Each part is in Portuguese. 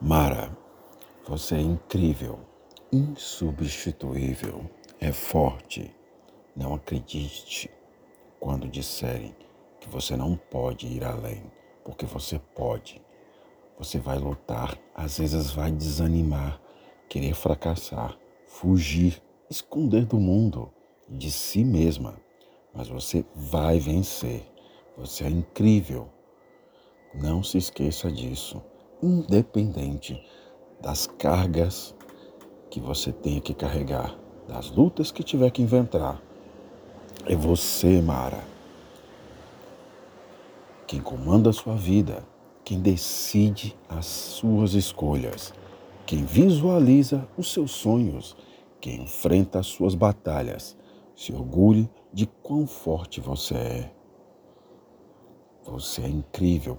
Mara, você é incrível, insubstituível, é forte. Não acredite quando disserem que você não pode ir além, porque você pode. Você vai lutar, às vezes vai desanimar, querer fracassar, fugir, esconder do mundo, de si mesma, mas você vai vencer. Você é incrível. Não se esqueça disso independente das cargas que você tenha que carregar, das lutas que tiver que inventar. É você, Mara, quem comanda a sua vida, quem decide as suas escolhas, quem visualiza os seus sonhos, quem enfrenta as suas batalhas. Se orgulhe de quão forte você é. Você é incrível.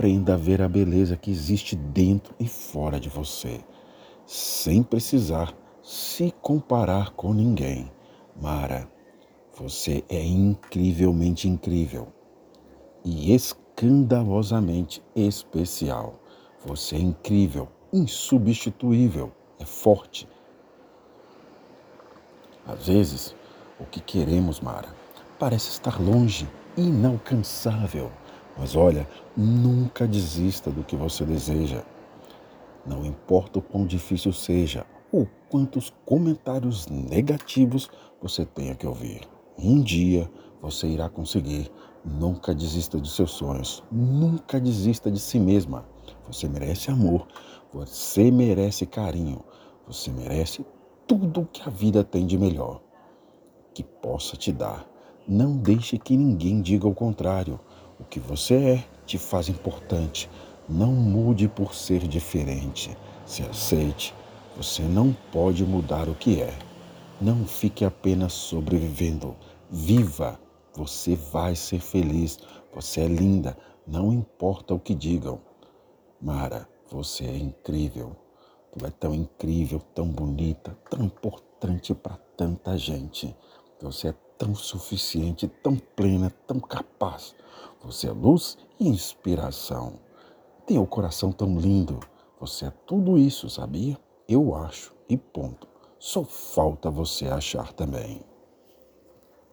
Aprenda a ver a beleza que existe dentro e fora de você, sem precisar se comparar com ninguém. Mara, você é incrivelmente incrível e escandalosamente especial. Você é incrível, insubstituível, é forte. Às vezes, o que queremos, Mara, parece estar longe, inalcançável. Mas olha, nunca desista do que você deseja. Não importa o quão difícil seja ou quantos comentários negativos você tenha que ouvir. Um dia você irá conseguir. Nunca desista dos seus sonhos. Nunca desista de si mesma. Você merece amor. Você merece carinho. Você merece tudo que a vida tem de melhor que possa te dar. Não deixe que ninguém diga o contrário. O que você é te faz importante. Não mude por ser diferente. Se aceite. Você não pode mudar o que é. Não fique apenas sobrevivendo. Viva. Você vai ser feliz. Você é linda. Não importa o que digam. Mara, você é incrível. Tu é tão incrível, tão bonita, tão importante para tanta gente. Você é tão suficiente, tão plena, tão capaz. Você é luz e inspiração. Tem o coração tão lindo. Você é tudo isso, sabia? Eu acho e ponto. Só falta você achar também.